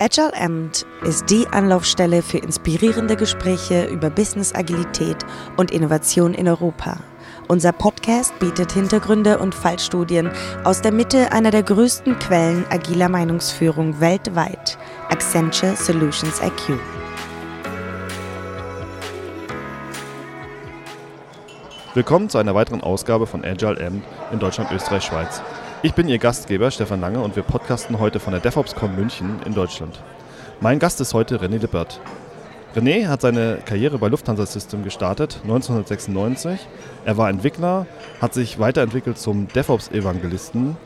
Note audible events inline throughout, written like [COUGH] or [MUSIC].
Agile Amt ist die Anlaufstelle für inspirierende Gespräche über Business Agilität und Innovation in Europa. Unser Podcast bietet Hintergründe und Fallstudien aus der Mitte einer der größten Quellen agiler Meinungsführung weltweit, Accenture Solutions IQ. Willkommen zu einer weiteren Ausgabe von Agile Amt in Deutschland, Österreich, Schweiz. Ich bin Ihr Gastgeber Stefan Lange und wir podcasten heute von der DevOpsCon München in Deutschland. Mein Gast ist heute René Lippert. René hat seine Karriere bei Lufthansa System gestartet, 1996. Er war Entwickler, hat sich weiterentwickelt zum DevOps-Evangelisten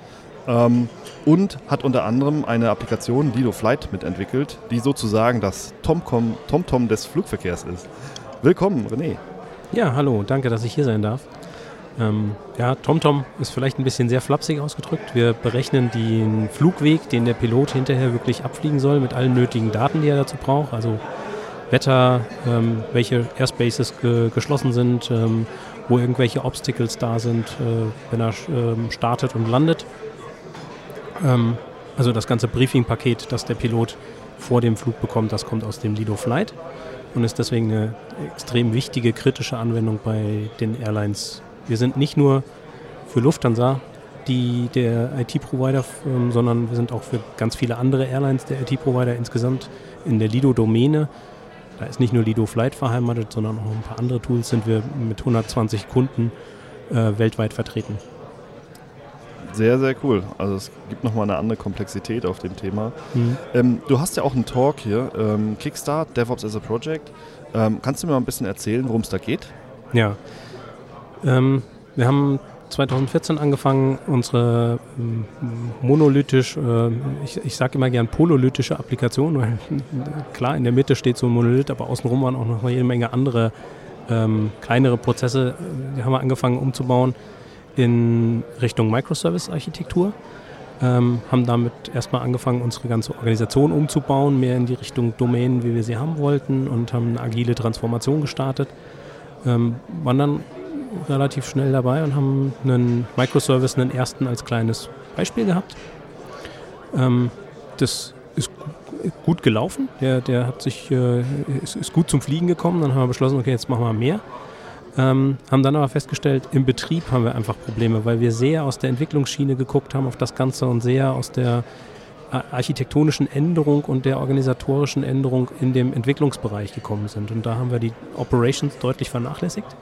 ähm, und hat unter anderem eine Applikation Lido Flight mitentwickelt, die sozusagen das TomTom -Tom -Tom des Flugverkehrs ist. Willkommen, René. Ja, hallo, danke, dass ich hier sein darf. Ähm, ja, TomTom ist vielleicht ein bisschen sehr flapsig ausgedrückt. Wir berechnen den Flugweg, den der Pilot hinterher wirklich abfliegen soll, mit allen nötigen Daten, die er dazu braucht. Also Wetter, ähm, welche Airspaces ge geschlossen sind, ähm, wo irgendwelche Obstacles da sind, äh, wenn er ähm, startet und landet. Ähm, also das ganze Briefing-Paket, das der Pilot vor dem Flug bekommt, das kommt aus dem Lido Flight und ist deswegen eine extrem wichtige, kritische Anwendung bei den Airlines wir sind nicht nur für Lufthansa die, der IT-Provider, ähm, sondern wir sind auch für ganz viele andere Airlines der IT-Provider insgesamt in der Lido-Domäne. Da ist nicht nur Lido Flight verheimatet, sondern auch ein paar andere Tools sind wir mit 120 Kunden äh, weltweit vertreten. Sehr, sehr cool. Also es gibt nochmal eine andere Komplexität auf dem Thema. Mhm. Ähm, du hast ja auch einen Talk hier, ähm, Kickstart, DevOps as a Project. Ähm, kannst du mir mal ein bisschen erzählen, worum es da geht? Ja, ähm, wir haben 2014 angefangen, unsere ähm, monolithisch, äh, ich, ich sage immer gern polylytische Applikation, weil klar, in der Mitte steht so ein Monolith, aber außenrum waren auch noch jede Menge andere ähm, kleinere Prozesse, die haben wir angefangen umzubauen in Richtung Microservice-Architektur. Ähm, haben damit erstmal angefangen, unsere ganze Organisation umzubauen, mehr in die Richtung Domänen, wie wir sie haben wollten und haben eine agile Transformation gestartet. Ähm, waren dann relativ schnell dabei und haben einen Microservice, einen ersten als kleines Beispiel gehabt. Ähm, das ist gut gelaufen. Der, der hat sich, äh, ist, ist, gut zum Fliegen gekommen. Dann haben wir beschlossen, okay, jetzt machen wir mehr. Ähm, haben dann aber festgestellt, im Betrieb haben wir einfach Probleme, weil wir sehr aus der Entwicklungsschiene geguckt haben auf das Ganze und sehr aus der architektonischen Änderung und der organisatorischen Änderung in dem Entwicklungsbereich gekommen sind. Und da haben wir die Operations deutlich vernachlässigt.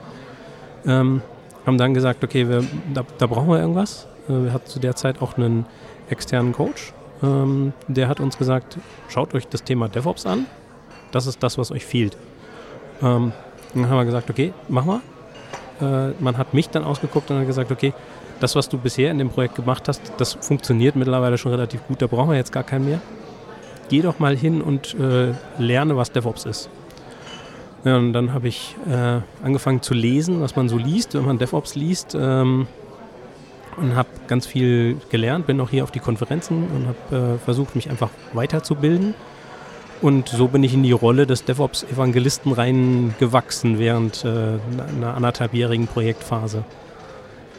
Ähm, haben dann gesagt, okay, wir, da, da, brauchen wir irgendwas. Äh, wir hatten zu der Zeit auch einen externen Coach. Ähm, der hat uns gesagt, schaut euch das Thema DevOps an. Das ist das, was euch fehlt. Ähm, dann haben wir gesagt, okay, mach mal. Äh, man hat mich dann ausgeguckt und hat gesagt, okay, das, was du bisher in dem Projekt gemacht hast, das funktioniert mittlerweile schon relativ gut. Da brauchen wir jetzt gar keinen mehr. Geh doch mal hin und äh, lerne, was DevOps ist. Ja, und dann habe ich äh, angefangen zu lesen, was man so liest, wenn man DevOps liest. Ähm, und habe ganz viel gelernt, bin auch hier auf die Konferenzen und habe äh, versucht, mich einfach weiterzubilden. Und so bin ich in die Rolle des DevOps-Evangelisten reingewachsen während äh, einer anderthalbjährigen Projektphase.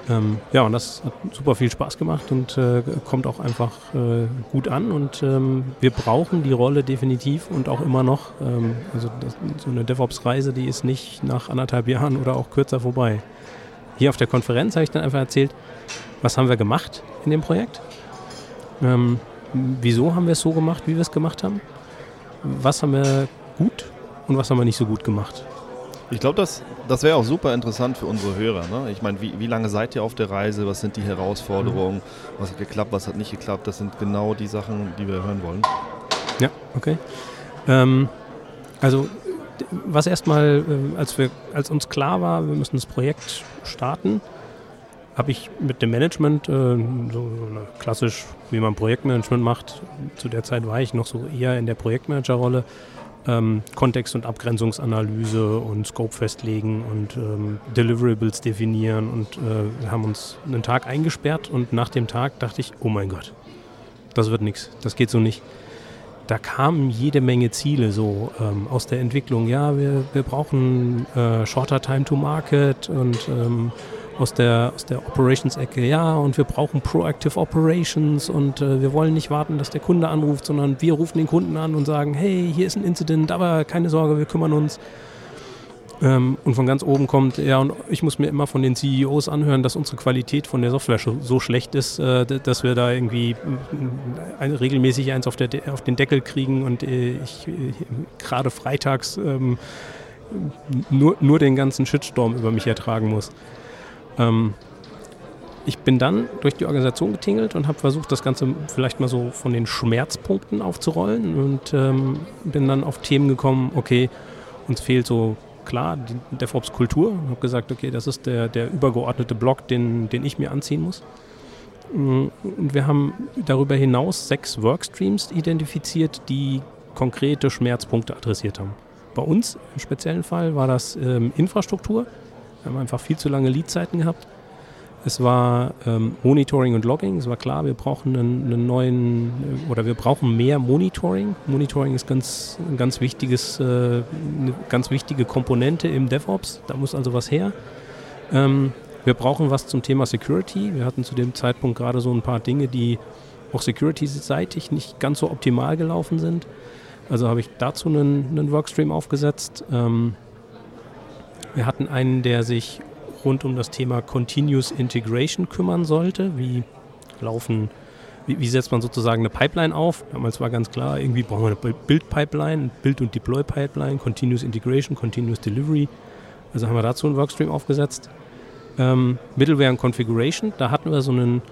Ähm, ja, und das hat super viel Spaß gemacht und äh, kommt auch einfach äh, gut an. Und ähm, wir brauchen die Rolle definitiv und auch immer noch. Ähm, also das, so eine DevOps-Reise, die ist nicht nach anderthalb Jahren oder auch kürzer vorbei. Hier auf der Konferenz habe ich dann einfach erzählt, was haben wir gemacht in dem Projekt? Ähm, wieso haben wir es so gemacht, wie wir es gemacht haben? Was haben wir gut und was haben wir nicht so gut gemacht? Ich glaube, das, das wäre auch super interessant für unsere Hörer. Ne? Ich meine, wie, wie lange seid ihr auf der Reise? Was sind die Herausforderungen? Mhm. Was hat geklappt, was hat nicht geklappt? Das sind genau die Sachen, die wir hören wollen. Ja, okay. Ähm, also, was erstmal, äh, als, als uns klar war, wir müssen das Projekt starten, habe ich mit dem Management, äh, so klassisch, wie man Projektmanagement macht, zu der Zeit war ich noch so eher in der Projektmanagerrolle, ähm, Kontext- und Abgrenzungsanalyse und Scope festlegen und ähm, Deliverables definieren. Und äh, haben uns einen Tag eingesperrt und nach dem Tag dachte ich, oh mein Gott, das wird nichts, das geht so nicht. Da kamen jede Menge Ziele so ähm, aus der Entwicklung. Ja, wir, wir brauchen äh, shorter Time to Market und ähm, aus der, aus der Operations-Ecke, ja, und wir brauchen Proactive Operations und äh, wir wollen nicht warten, dass der Kunde anruft, sondern wir rufen den Kunden an und sagen, hey, hier ist ein Incident, aber keine Sorge, wir kümmern uns. Ähm, und von ganz oben kommt, ja, und ich muss mir immer von den CEOs anhören, dass unsere Qualität von der Software so schlecht ist, äh, dass wir da irgendwie ein, regelmäßig eins auf, der, auf, den Deckel kriegen und äh, ich äh, gerade freitags ähm, nur, nur den ganzen Shitstorm über mich ertragen muss. Ähm, ich bin dann durch die Organisation getingelt und habe versucht, das Ganze vielleicht mal so von den Schmerzpunkten aufzurollen und ähm, bin dann auf Themen gekommen, okay, uns fehlt so klar die DevOps-Kultur. Ich habe gesagt, okay, das ist der, der übergeordnete Block, den, den ich mir anziehen muss. Mm, und wir haben darüber hinaus sechs Workstreams identifiziert, die konkrete Schmerzpunkte adressiert haben. Bei uns im speziellen Fall war das ähm, Infrastruktur. Wir haben einfach viel zu lange Leadzeiten gehabt. Es war ähm, Monitoring und Logging. Es war klar, wir brauchen einen, einen, neuen oder wir brauchen mehr Monitoring. Monitoring ist ganz, ein ganz wichtiges, äh, eine ganz wichtige Komponente im DevOps. Da muss also was her. Ähm, wir brauchen was zum Thema Security. Wir hatten zu dem Zeitpunkt gerade so ein paar Dinge, die auch security-seitig nicht ganz so optimal gelaufen sind. Also habe ich dazu einen, einen Workstream aufgesetzt. Ähm, wir hatten einen, der sich rund um das Thema Continuous Integration kümmern sollte. Wie laufen, wie, wie, setzt man sozusagen eine Pipeline auf? Damals war ganz klar, irgendwie brauchen wir eine Build-Pipeline, Build- und Deploy-Pipeline, Continuous Integration, Continuous Delivery. Also haben wir dazu einen Workstream aufgesetzt. Ähm, Middleware und Configuration, da hatten wir so einen,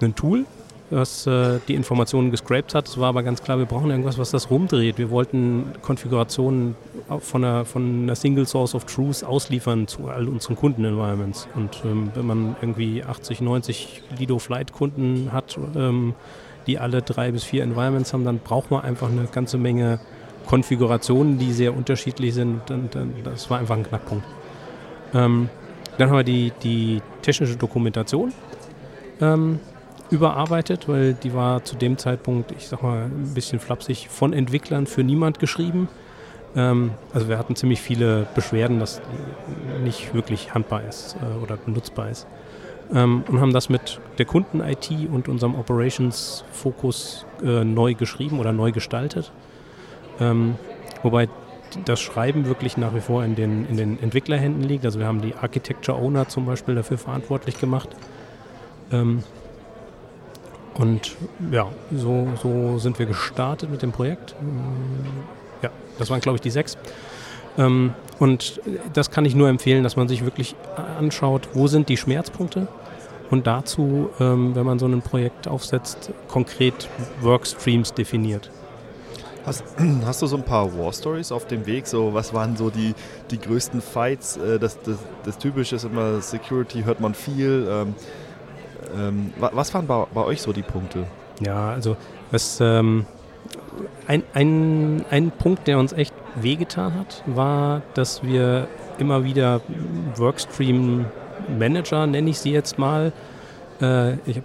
einen Tool, was äh, die Informationen gescraped hat. Es war aber ganz klar, wir brauchen irgendwas, was das rumdreht. Wir wollten Konfigurationen von einer, von einer Single Source of Truth ausliefern zu all unseren Kunden-Environments. Und ähm, wenn man irgendwie 80, 90 Lido-Flight-Kunden hat, ähm, die alle drei bis vier Environments haben, dann braucht man einfach eine ganze Menge Konfigurationen, die sehr unterschiedlich sind. Und, und das war einfach ein Knackpunkt. Ähm, dann haben wir die, die technische Dokumentation. Ähm, überarbeitet, weil die war zu dem Zeitpunkt, ich sag mal, ein bisschen flapsig, von Entwicklern für niemand geschrieben. Ähm, also wir hatten ziemlich viele Beschwerden, dass nicht wirklich handbar ist äh, oder benutzbar ist. Ähm, und haben das mit der Kunden-IT und unserem Operations-Fokus äh, neu geschrieben oder neu gestaltet. Ähm, wobei das Schreiben wirklich nach wie vor in den, in den Entwicklerhänden liegt. Also wir haben die Architecture Owner zum Beispiel dafür verantwortlich gemacht. Ähm, und ja, so, so sind wir gestartet mit dem Projekt. Ja, das waren, glaube ich, die sechs. Ähm, und das kann ich nur empfehlen, dass man sich wirklich anschaut, wo sind die Schmerzpunkte und dazu, ähm, wenn man so ein Projekt aufsetzt, konkret Workstreams definiert. Hast, [CLEARS THROAT] hast, du so ein paar War Stories auf dem Weg? So, was waren so die, die größten Fights? Äh, das, das, das Typische ist immer Security, hört man viel. Ähm, was waren bei, bei, euch so die Punkte? Ja, also was, ähm, ein, ein, ein Punkt, der uns echt wehgetan hat, war, dass wir immer wieder Workstream-Manager, nenne ich sie jetzt mal, äh, ich,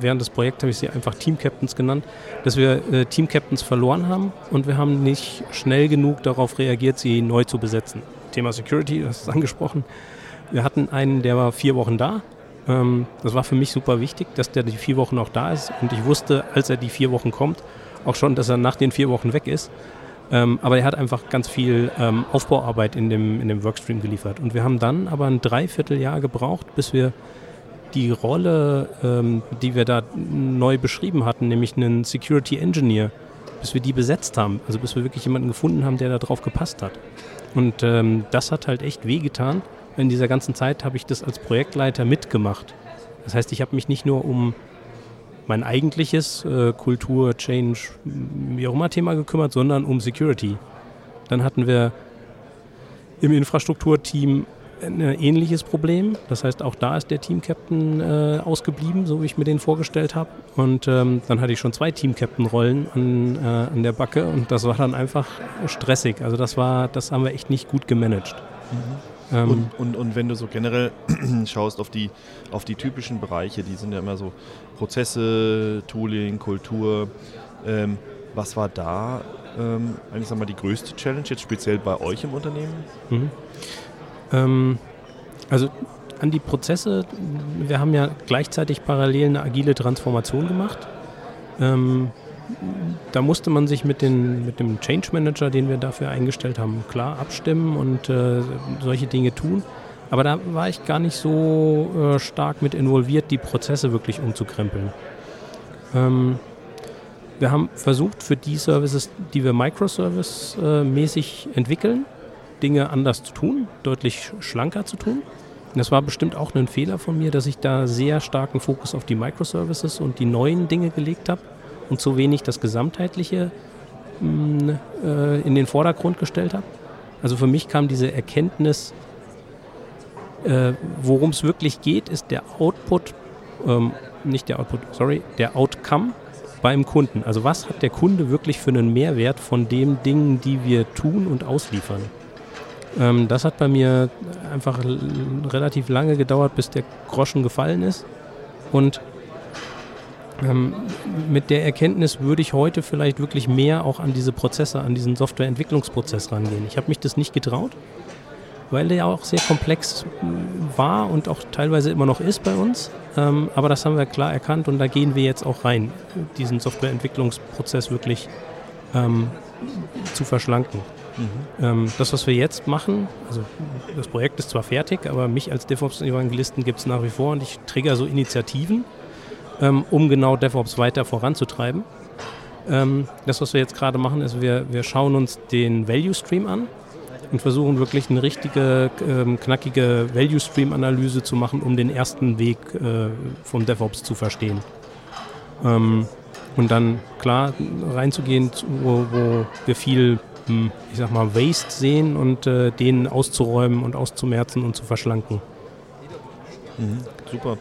während des Projekts habe ich sie einfach Team Captains genannt, dass wir äh, Team Captains verloren haben und wir haben nicht schnell genug darauf reagiert, sie neu zu besetzen. Thema Security, das ist angesprochen. Wir hatten einen, der war vier Wochen da, ähm, das war für mich super wichtig, dass der die vier Wochen auch da ist. Und ich wusste, als er die vier Wochen kommt, auch schon, dass er nach den vier Wochen weg ist. Ähm, aber er hat einfach ganz viel ähm, Aufbauarbeit in dem, in dem Workstream geliefert. Und wir haben dann aber ein Dreivierteljahr gebraucht, bis wir die Rolle, ähm, die wir da neu beschrieben hatten, nämlich einen Security Engineer, bis wir die besetzt haben. Also bis wir wirklich jemanden gefunden haben, der da drauf gepasst hat. Und ähm, das hat halt echt wehgetan in dieser ganzen Zeit habe ich das als Projektleiter mitgemacht. Das heißt, ich habe mich nicht nur um mein eigentliches äh, Kultur, Change, wie auch immer Thema gekümmert, sondern um Security. Dann hatten wir im Infrastrukturteam ein ähnliches Problem. Das heißt, auch da ist der Team-Captain äh, ausgeblieben, so wie ich mir den vorgestellt habe. Und ähm, dann hatte ich schon zwei Team-Captain-Rollen an, äh, an der Backe und das war dann einfach stressig. Also das war, das haben wir echt nicht gut gemanagt. Mhm. Ähm und, und, und wenn du so generell [CLEARS THROAT] schaust auf die, auf die typischen Bereiche, die sind ja immer so Prozesse, Tooling, Kultur. Ähm, was war da ähm, eigentlich sag mal, die größte Challenge, jetzt speziell bei euch im Unternehmen? Mhm. Ähm, also an die Prozesse, wir haben ja gleichzeitig parallel eine agile Transformation gemacht. Ähm, da musste man sich mit, den, mit dem Change Manager, den wir dafür eingestellt haben, klar abstimmen und äh, solche Dinge tun. Aber da war ich gar nicht so äh, stark mit involviert, die Prozesse wirklich umzukrempeln. Ähm, wir haben versucht, für die Services, die wir Microservice-mäßig äh, entwickeln, Dinge anders zu tun, deutlich schlanker zu tun. Das war bestimmt auch ein Fehler von mir, dass ich da sehr starken Fokus auf die Microservices und die neuen Dinge gelegt habe und zu wenig das Gesamtheitliche mm, äh, in den Vordergrund gestellt habe. Also für mich kam diese Erkenntnis, äh, worum es wirklich geht, ist der Output, ähm, nicht der Output, sorry, der Outcome beim Kunden. Also was hat der Kunde wirklich für einen Mehrwert von den Dingen, die wir tun und ausliefern? Ähm, das hat bei mir einfach relativ lange gedauert, bis der Groschen gefallen ist. Und ähm, mit der Erkenntnis würde ich heute vielleicht wirklich mehr auch an diese Prozesse, an diesen Softwareentwicklungsprozess rangehen. Ich habe mich das nicht getraut, weil der auch sehr komplex war und auch teilweise immer noch ist bei uns. Ähm, aber das haben wir klar erkannt und da gehen wir jetzt auch rein, diesen Softwareentwicklungsprozess wirklich ähm, zu verschlanken. Mhm. Ähm, das, was wir jetzt machen, also das Projekt ist zwar fertig, aber mich als DevOps-Evangelisten gibt es nach wie vor und ich trigger so Initiativen, ähm, um genau DevOps weiter voranzutreiben. Ähm, das, was wir jetzt gerade machen, ist, wir, wir schauen uns den Value Stream an und versuchen wirklich eine richtige, ähm, knackige Value Stream Analyse zu machen, um den ersten Weg äh, vom DevOps zu verstehen. Ähm, und dann klar reinzugehen, wo, wo wir viel hm, ich sag mal, Waste sehen und äh, den auszuräumen und auszumerzen und zu verschlanken. Mhm, super.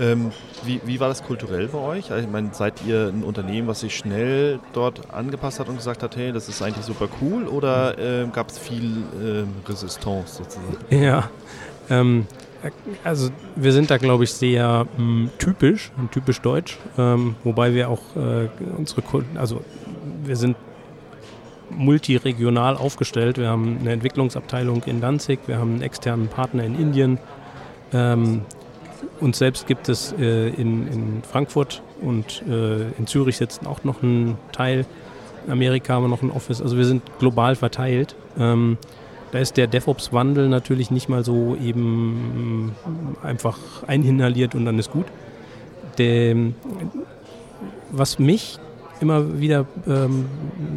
Ähm, wie, wie war das kulturell bei euch? Also, ich meine, seid ihr ein Unternehmen, was sich schnell dort angepasst hat und gesagt hat, hey, das ist eigentlich super cool oder äh, gab es viel äh, Resistance sozusagen? [LAUGHS] Ja, ähm, also wir sind da, glaube ich, sehr mh, hm, typisch, typisch deutsch, ähm, wobei wir auch äh, unsere Kunden, also wir sind multiregional aufgestellt. Wir haben eine Entwicklungsabteilung in Danzig, wir haben einen externen Partner in Indien. Ähm, uns selbst gibt es äh, in, in, Frankfurt und äh, in Zürich sitzen auch noch ein Teil. In Amerika haben wir noch ein Office. Also wir sind global verteilt. Ähm, da ist der DevOps-Wandel natürlich nicht mal so eben einfach einhinaliert und dann ist gut. Der, was mich immer wieder, ähm,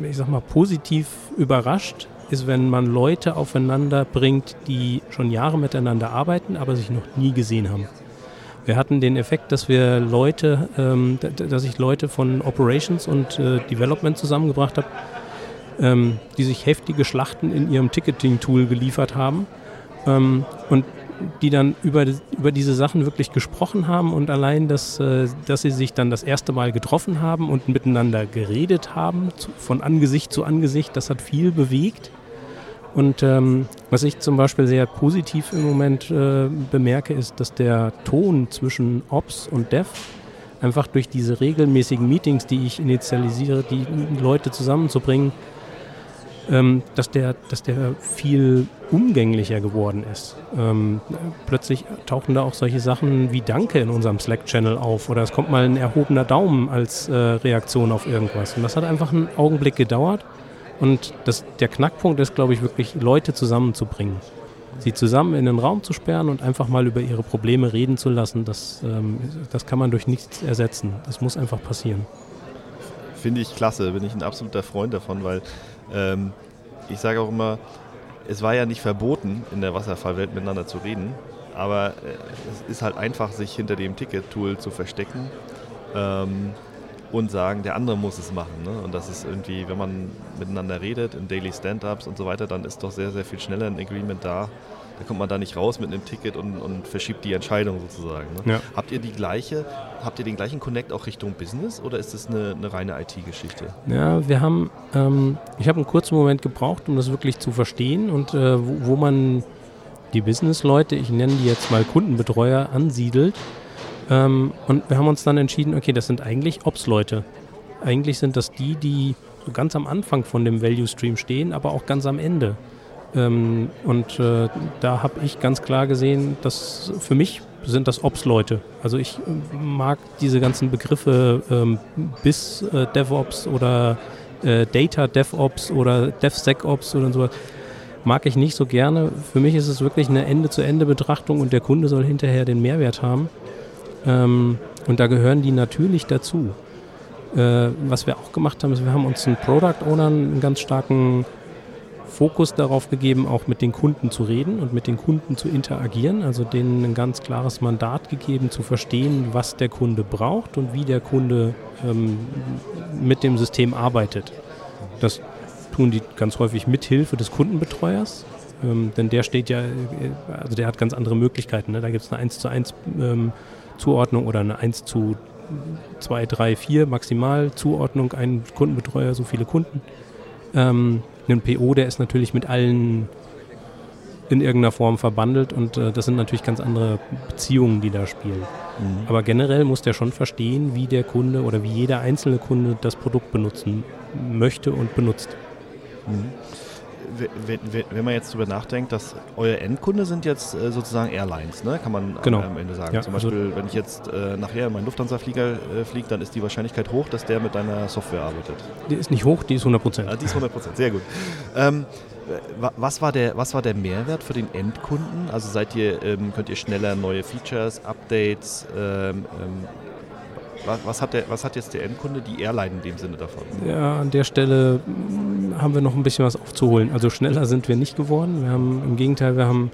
ich sag mal, positiv überrascht ist, wenn man Leute aufeinander bringt, die schon Jahre miteinander arbeiten, aber sich noch nie gesehen haben. Wir hatten den Effekt, dass wir Leute, ähm, dass ich Leute von Operations und äh, Development zusammengebracht habe, ähm, die sich heftige Schlachten in ihrem Ticketing-Tool geliefert haben. Ähm, und die dann über, über diese Sachen wirklich gesprochen haben und allein, dass, äh, dass sie sich dann das erste Mal getroffen haben und miteinander geredet haben, von Angesicht zu Angesicht, das hat viel bewegt. Und ähm, was ich zum Beispiel sehr positiv im Moment äh, bemerke, ist, dass der Ton zwischen Ops und Dev einfach durch diese regelmäßigen Meetings, die ich initialisiere, die Leute zusammenzubringen, ähm, dass, der, dass der viel umgänglicher geworden ist. Ähm, plötzlich tauchen da auch solche Sachen wie Danke in unserem Slack-Channel auf oder es kommt mal ein erhobener Daumen als äh, Reaktion auf irgendwas. Und das hat einfach einen Augenblick gedauert. Und das, der Knackpunkt ist, glaube ich, wirklich Leute zusammenzubringen. Sie zusammen in den Raum zu sperren und einfach mal über ihre Probleme reden zu lassen, das, ähm, das kann man durch nichts ersetzen. Das muss einfach passieren. Finde ich klasse, bin ich ein absoluter Freund davon, weil ähm, ich sage auch immer, es war ja nicht verboten, in der Wasserfallwelt miteinander zu reden, aber äh, es ist halt einfach, sich hinter dem Ticket-Tool zu verstecken ähm, und sagen, der andere muss es machen. Ne? Und das ist irgendwie, wenn man miteinander redet, in Daily Stand-Ups und so weiter, dann ist doch sehr, sehr viel schneller ein Agreement da, da kommt man da nicht raus mit einem Ticket und, und verschiebt die Entscheidung sozusagen. Ne? Ja. Habt ihr die gleiche, habt ihr den gleichen Connect auch Richtung Business oder ist das eine, eine reine IT-Geschichte? Ja, wir haben, ähm, ich habe einen kurzen Moment gebraucht, um das wirklich zu verstehen und äh, wo, wo, man die Business-Leute, ich nenne die jetzt mal Kundenbetreuer, ansiedelt. Ähm, und wir haben uns dann entschieden, okay, das sind eigentlich Ops-Leute. Eigentlich sind das die, die so ganz am Anfang von dem Value-Stream stehen, aber auch ganz am Ende. Ähm, und äh, da habe ich ganz klar gesehen, dass für mich sind das Ops-Leute. Also ich mag diese ganzen Begriffe ähm, bis äh, DevOps oder äh, Data DevOps oder DevSecOps oder sowas mag ich nicht so gerne. Für mich ist es wirklich eine Ende-zu-Ende-Betrachtung und der Kunde soll hinterher den Mehrwert haben. Ähm, und da gehören die natürlich dazu. Äh, was wir auch gemacht haben, ist, wir haben uns einen Product Owner einen ganz starken Fokus darauf gegeben, auch mit den Kunden zu reden und mit den Kunden zu interagieren, also denen ein ganz klares Mandat gegeben, zu verstehen, was der Kunde braucht und wie der Kunde ähm, mit dem System arbeitet. Das tun die ganz häufig mit Hilfe des Kundenbetreuers, ähm, denn der steht ja, äh, also der hat ganz andere Möglichkeiten. Ne? Da gibt es eine 1 zu 1 ähm, Zuordnung oder eine 1 zu 2, 3, 4 maximal Zuordnung, ein Kundenbetreuer, so viele Kunden. Ähm, ein PO, der ist natürlich mit allen in irgendeiner Form verbandelt und äh, das sind natürlich ganz andere Beziehungen, die da spielen. Mhm. Aber generell muss der schon verstehen, wie der Kunde oder wie jeder einzelne Kunde das Produkt benutzen möchte und benutzt. Mhm wenn, man jetzt darüber nachdenkt, dass euer Endkunde sind jetzt äh, sozusagen Airlines, ne? kann man genau. am Ende sagen. Ja, Zum also Beispiel, also wenn ich jetzt äh, nachher in meinen Lufthansa-Flieger äh, fliege, dann ist die Wahrscheinlichkeit hoch, dass der mit deiner Software arbeitet. Die ist nicht hoch, die ist 100 Prozent. Ah, die ist 100 Prozent, sehr gut. Ähm, was war, der, was war der Mehrwert für den Endkunden? Also seid ihr, ähm, könnt ihr schneller neue Features, Updates ähm, ähm was, was, hat der, was hat jetzt der Endkunde, die Airline in dem Sinne davon? Ja, an der Stelle hm, haben wir noch ein bisschen was aufzuholen. Also schneller sind wir nicht geworden. Wir haben im Gegenteil, wir haben,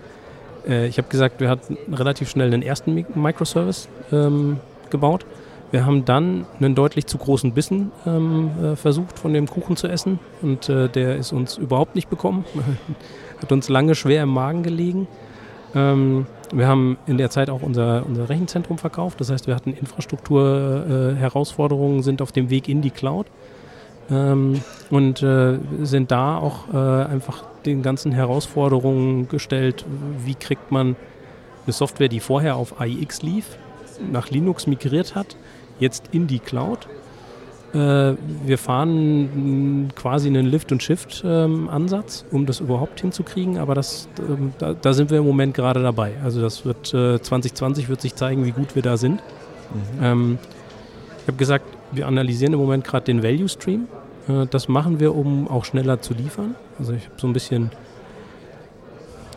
äh, ich habe gesagt, wir hatten relativ schnell den ersten Microservice ähm, gebaut. Wir haben dann einen deutlich zu großen Bissen ähm, äh, versucht, von dem Kuchen zu essen. Und äh, der ist uns überhaupt nicht bekommen. [LAUGHS] Hat uns lange schwer im Magen gelegen. Ähm, wir haben in der Zeit auch unser, unser Rechenzentrum verkauft. Das heißt, wir hatten Infrastrukturherausforderungen, äh, sind auf dem Weg in die Cloud ähm, und äh, sind da auch äh, einfach den ganzen Herausforderungen gestellt. Wie kriegt man eine Software, die vorher auf AIX lief, nach Linux migriert hat, jetzt in die Cloud? Äh, wir fahren quasi einen Lift- und Shift-Ansatz, um das überhaupt hinzukriegen, aber das, ähm, da, da, sind wir im Moment gerade dabei. Also das wird 2020 äh, wird sich zeigen, wie gut wir da sind. Mhm. Ähm, ich habe gesagt, wir analysieren im Moment gerade den Value Stream. Äh, das machen wir, um auch schneller zu liefern. Also ich habe so ein bisschen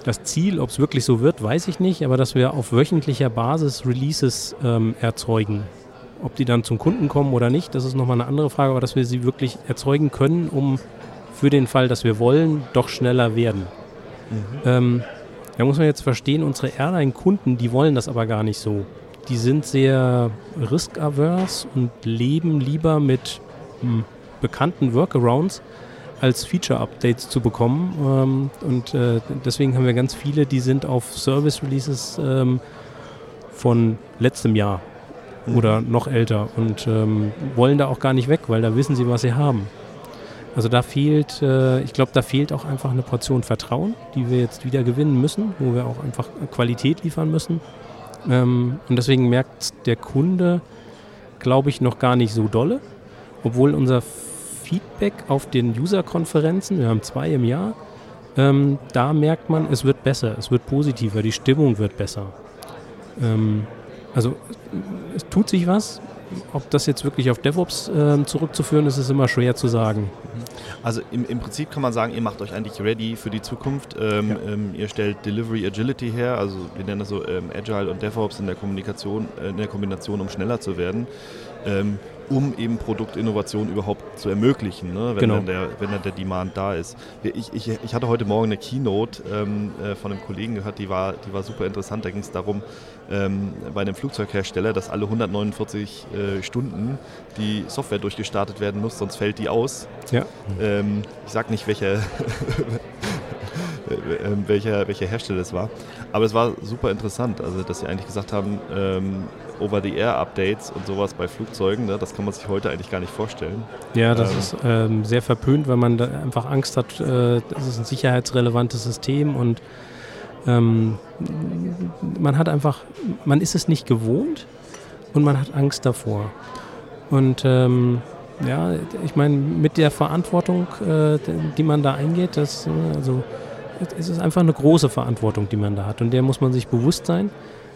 das Ziel, ob es wirklich so wird, weiß ich nicht, aber dass wir auf wöchentlicher Basis Releases ähm, erzeugen. Ob die dann zum Kunden kommen oder nicht, das ist nochmal eine andere Frage, aber dass wir sie wirklich erzeugen können, um für den Fall, dass wir wollen, doch schneller werden. Mhm. Ähm, da muss man jetzt verstehen, unsere Airline-Kunden, die wollen das aber gar nicht so. Die sind sehr risk-averse und leben lieber mit hm, bekannten Workarounds, als Feature-Updates zu bekommen. Ähm, und äh, deswegen haben wir ganz viele, die sind auf Service-Releases ähm, von letztem Jahr mhm. oder noch älter und ähm, wollen da auch gar nicht weg, weil da wissen sie, was sie haben. Also da fehlt, äh, ich glaube, da fehlt auch einfach eine Portion Vertrauen, die wir jetzt wieder gewinnen müssen, wo wir auch einfach Qualität liefern müssen. Ähm, und deswegen merkt der Kunde, glaube ich, noch gar nicht so dolle, obwohl unser Feedback auf den User-Konferenzen, wir haben zwei im Jahr, ähm, da merkt man, es wird besser, es wird positiver, die Stimmung wird besser. Ähm, also es tut sich was. Ob das jetzt wirklich auf DevOps äh, zurückzuführen ist, ist immer schwer zu sagen. Also im, im, Prinzip kann man sagen, ihr macht euch eigentlich ready für die Zukunft. Ähm, ja. ähm, ihr stellt Delivery Agility her, also wir nennen das so ähm, Agile und DevOps in der Kommunikation, äh, in der Kombination, um schneller zu werden. Um eben Produktinnovation überhaupt zu ermöglichen, ne? wenn, genau. dann der, wenn dann der Demand da ist. Ich, ich, ich hatte heute Morgen eine Keynote ähm, äh, von einem Kollegen gehört, die war, die war super interessant. Da ging es darum, ähm, bei einem Flugzeughersteller, dass alle 149 äh, Stunden die Software durchgestartet werden muss, sonst fällt die aus. Ja. Ähm, ich sage nicht, welcher, [LAUGHS] welcher, welcher Hersteller es war. Aber es war super interessant, also dass sie eigentlich gesagt haben, ähm, Over-the-Air-Updates und sowas bei Flugzeugen, ne, das kann man sich heute eigentlich gar nicht vorstellen. Ja, das ähm, ist ähm, sehr verpönt, weil man einfach Angst hat, äh, das ist ein sicherheitsrelevantes System und ähm, man hat einfach, man ist es nicht gewohnt und man hat Angst davor. Und ähm, ja, ich meine, mit der Verantwortung, äh, die man da eingeht, das, äh, also es ist einfach eine große Verantwortung, die man da hat und der muss man sich bewusst sein.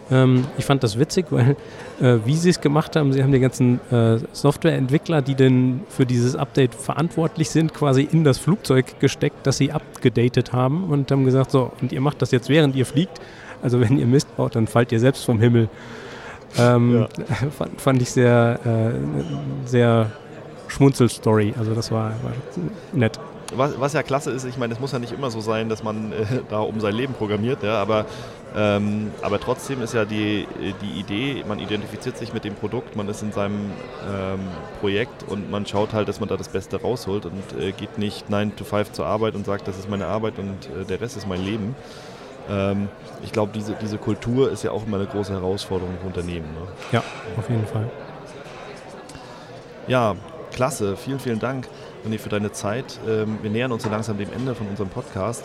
Ähm, ich fand das witzig, [LAUGHS] weil äh, wie sie es gemacht haben, sie haben die ganzen äh, Softwareentwickler, die denn für dieses Update verantwortlich sind, quasi in das Flugzeug gesteckt, das sie abgedatet haben und haben gesagt, so, und ihr macht das jetzt während ihr fliegt. Also wenn ihr Mist baut, dann fallt ihr selbst vom Himmel. Ähm, ja. [LAUGHS] fand, fand, ich sehr, äh, sehr Schmunzelstory. Also das war, war nett. Was, was, ja klasse ist, ich meine, es muss ja nicht immer so sein, dass man äh, da um sein Leben programmiert, ja, aber, ähm, aber trotzdem ist ja die, die Idee, man identifiziert sich mit dem Produkt, man ist in seinem ähm, Projekt und man schaut halt, dass man da das Beste rausholt und äh, geht nicht 9 to 5 zur Arbeit und sagt, das ist meine Arbeit und äh, der Rest ist mein Leben. Ähm, ich glaube, diese, diese Kultur ist ja auch immer eine große Herausforderung für Unternehmen. Ne? Ja, auf jeden Fall. Ja, klasse. Vielen, vielen Dank, René, für deine Zeit. Ähm, wir nähern uns so langsam dem Ende von unserem Podcast.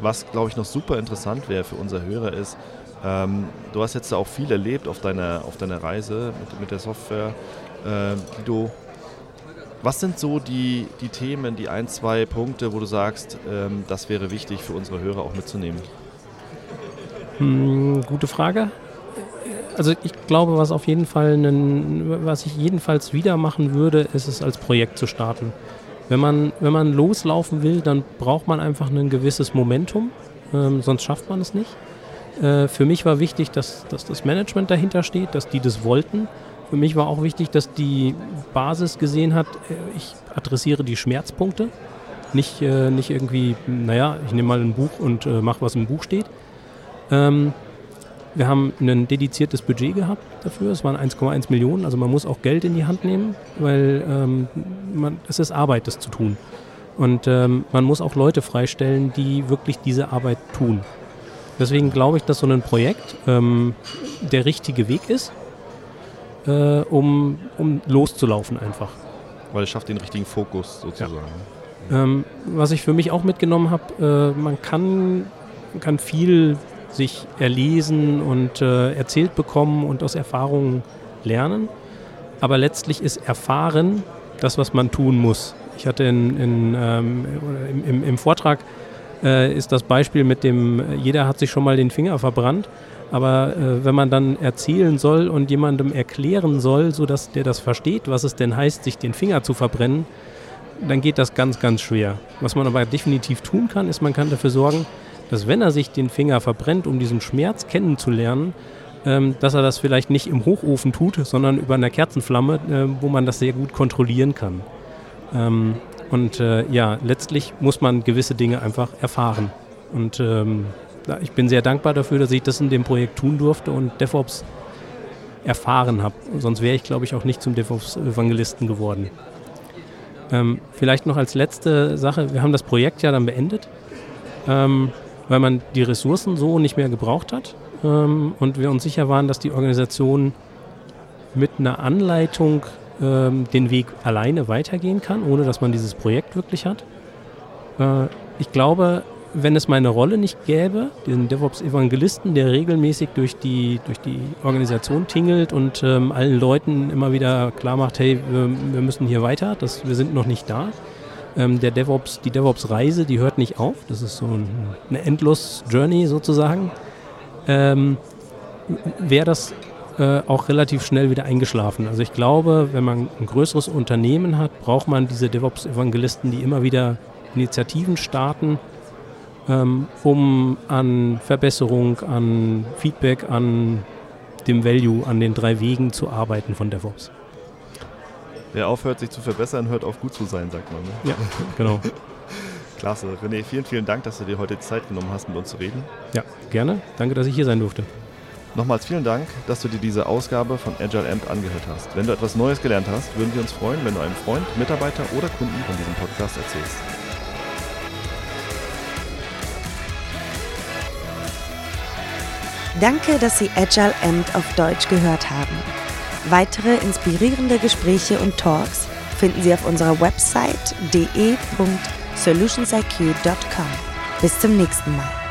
Was, glaube ich, noch super interessant wäre für unser Hörer ist, ähm, du hast jetzt auch viel erlebt auf deiner, auf deiner Reise mit, mit der Software, äh, die du was sind so die, die Themen, die ein, zwei Punkte, wo du sagst, ähm, das wäre wichtig für unsere Hörer auch mitzunehmen? Hm, gute Frage. Also ich glaube, was auf jeden Fall, einen, was ich jedenfalls wieder machen würde, ist es als Projekt zu starten. Wenn man, wenn man loslaufen will, dann braucht man einfach ein gewisses Momentum, ähm, sonst schafft man es nicht. Äh, für mich war wichtig, dass, dass das Management dahinter steht, dass die das wollten. Für mich war auch wichtig, dass die Basis gesehen hat, äh, ich adressiere die Schmerzpunkte. Nicht, äh, nicht irgendwie, naja, ich nehme mal ein Buch und äh, mache, was im Buch steht, ähm, wir haben ein dediziertes Budget gehabt dafür. Es waren 1,1 Millionen. Also man muss auch Geld in die Hand nehmen, weil ähm, man, es ist Arbeit, das zu tun. Und ähm, man muss auch Leute freistellen, die wirklich diese Arbeit tun. Deswegen glaube ich, dass so ein Projekt ähm, der richtige Weg ist, äh, um, um loszulaufen einfach. Weil es schafft den richtigen Fokus sozusagen. Ja. Ähm, was ich für mich auch mitgenommen habe, äh, man kann, kann viel sich erlesen und äh, erzählt bekommen und aus Erfahrungen lernen. Aber letztlich ist Erfahren das, was man tun muss. Ich hatte in, in, ähm, im, im, Vortrag äh, ist das Beispiel mit dem, jeder hat sich schon mal den Finger verbrannt. Aber äh, wenn man dann erzählen soll und jemandem erklären soll, sodass der das versteht, was es denn heißt, sich den Finger zu verbrennen, dann geht das ganz, ganz schwer. Was man aber definitiv tun kann, ist, man kann dafür sorgen, dass wenn er sich den Finger verbrennt, um diesen Schmerz kennenzulernen, ähm, dass er das vielleicht nicht im Hochofen tut, sondern über einer Kerzenflamme, äh, wo man das sehr gut kontrollieren kann. Ähm, und äh, ja, letztlich muss man gewisse Dinge einfach erfahren. Und ähm, ich bin sehr dankbar dafür, dass ich das in dem Projekt tun durfte und DevOps erfahren habe. Sonst wäre ich, glaube ich, auch nicht zum DevOps-Evangelisten geworden. Ähm, vielleicht noch als letzte Sache, wir haben das Projekt ja dann beendet. Ähm, weil man die Ressourcen so nicht mehr gebraucht hat ähm, und wir uns sicher waren, dass die Organisation mit einer Anleitung ähm, den Weg alleine weitergehen kann, ohne dass man dieses Projekt wirklich hat. Äh, ich glaube, wenn es meine Rolle nicht gäbe, diesen DevOps-Evangelisten, der regelmäßig durch die, durch die Organisation tingelt und ähm, allen Leuten immer wieder klar macht, hey, wir, wir müssen hier weiter, das, wir sind noch nicht da, ähm, der DevOps, die DevOps-Reise, die hört nicht auf. Das ist so ein, eine Endlos-Journey sozusagen. Ähm, Wäre das äh, auch relativ schnell wieder eingeschlafen. Also ich glaube, wenn man ein größeres Unternehmen hat, braucht man diese DevOps-Evangelisten, die immer wieder Initiativen starten, ähm, um an Verbesserung, an Feedback, an dem Value, an den drei Wegen zu arbeiten von DevOps. Wer aufhört, sich zu verbessern, hört auf, gut zu sein, sagt man. Ne? Ja, genau. [LAUGHS] Klasse. René, vielen, vielen Dank, dass du dir heute Zeit genommen hast, mit uns zu reden. Ja, gerne. Danke, dass ich hier sein durfte. Nochmals vielen Dank, dass du dir diese Ausgabe von Agile Amp angehört hast. Wenn du etwas Neues gelernt hast, würden wir uns freuen, wenn du einem Freund, Mitarbeiter oder Kunden von diesem Podcast erzählst. Danke, dass Sie Agile Amp auf Deutsch gehört haben. Weitere inspirierende Gespräche und Talks finden Sie auf unserer Website de.solutionsiq.com. Bis zum nächsten Mal.